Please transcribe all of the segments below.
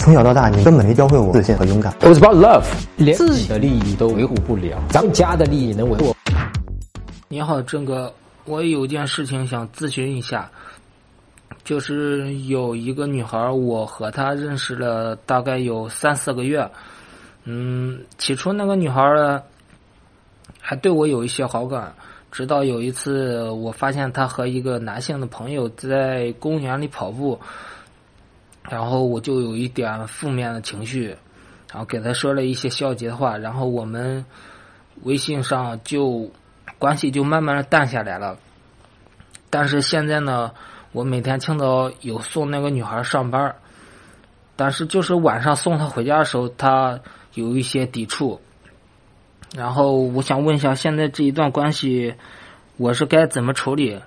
从小到大，你根本没教会我自信和勇敢。It was about love，连自己的利益都维护不了，咱们家的利益能维护？你好，郑哥，我有件事情想咨询一下，就是有一个女孩，我和她认识了大概有三四个月，嗯，起初那个女孩呢，还对我有一些好感，直到有一次我发现她和一个男性的朋友在公园里跑步，然后我就有一点负面的情绪，然后给他说了一些消极的话，然后我们微信上就。关系就慢慢的淡下来了，但是现在呢，我每天清早有送那个女孩上班，但是就是晚上送她回家的时候，她有一些抵触。然后我想问一下，现在这一段关系，我是该怎么处理？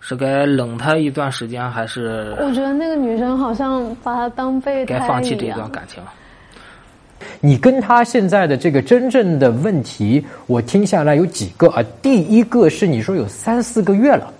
是该冷他一段时间，还是我觉得那个女生好像把他当备胎该放弃这一段感情？你跟他现在的这个真正的问题，我听下来有几个啊？第一个是你说有三四个月了，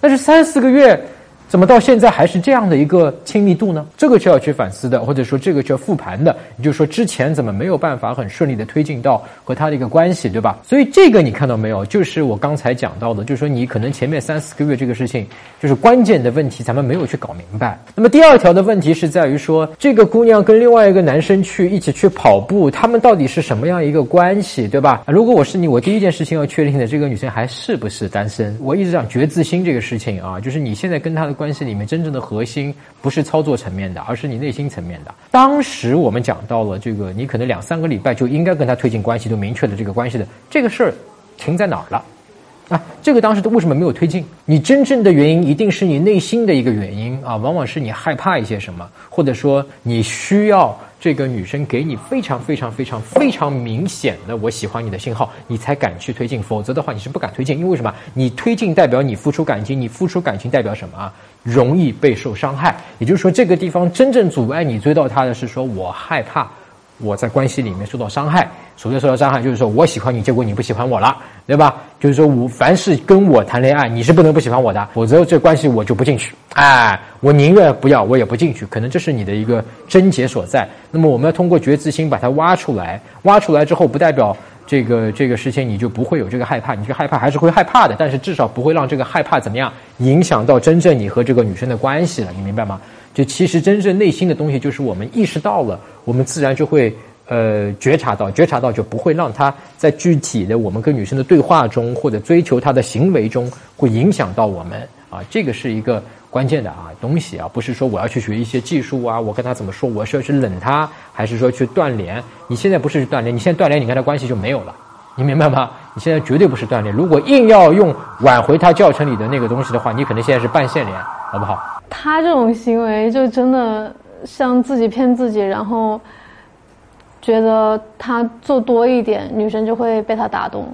但是三四个月怎么到现在还是这样的一个亲密度呢？这个就要去反思的，或者说这个就要复盘的。也就是说之前怎么没有办法很顺利的推进到和他的一个关系，对吧？所以这个你看到没有？就是我刚才讲到的，就是说你可能前面三四个月这个事情，就是关键的问题，咱们没有去搞明白。那么第二条的问题是在于说，这个姑娘跟另外一个男生去一起去跑步，他们到底是什么样一个关系，对吧？如果我是你，我第一件事情要确定的，这个女生还是不是单身？我一直讲觉自心这个事情啊，就是你现在跟她的关系里面真正的核心不是操作层面的，而是你内心层面的。当时我们讲到了这个，你可能两三个礼拜就应该跟他推进关系，都明确了这个关系的这个事儿停在哪儿了？啊，这个当时为什么没有推进？你真正的原因一定是你内心的一个原因啊，往往是你害怕一些什么，或者说你需要这个女生给你非常非常非常非常明显的我喜欢你的信号，你才敢去推进，否则的话你是不敢推进，因为什么？你推进代表你付出感情，你付出感情代表什么啊？容易备受伤害，也就是说这个地方真正阻碍你追到她的是说我害怕。我在关系里面受到伤害，所谓受到伤害，就是说我喜欢你，结果你不喜欢我了，对吧？就是说我凡是跟我谈恋爱，你是不能不喜欢我的，否则这关系我就不进去。哎，我宁愿不要，我也不进去。可能这是你的一个症结所在。那么我们要通过觉知心把它挖出来，挖出来之后，不代表这个这个事情你就不会有这个害怕，你这害怕还是会害怕的，但是至少不会让这个害怕怎么样影响到真正你和这个女生的关系了，你明白吗？就其实真正内心的东西，就是我们意识到了，我们自然就会呃觉察到，觉察到就不会让他在具体的我们跟女生的对话中，或者追求她的行为中，会影响到我们啊。这个是一个关键的啊东西啊，不是说我要去学一些技术啊，我跟他怎么说，我是要去冷他，还是说去断联？你现在不是去断联，你现在断联，你跟他关系就没有了。你明白吗？你现在绝对不是断联。如果硬要用挽回他教程里的那个东西的话，你可能现在是半线联，好不好？他这种行为就真的像自己骗自己，然后觉得他做多一点，女生就会被他打动。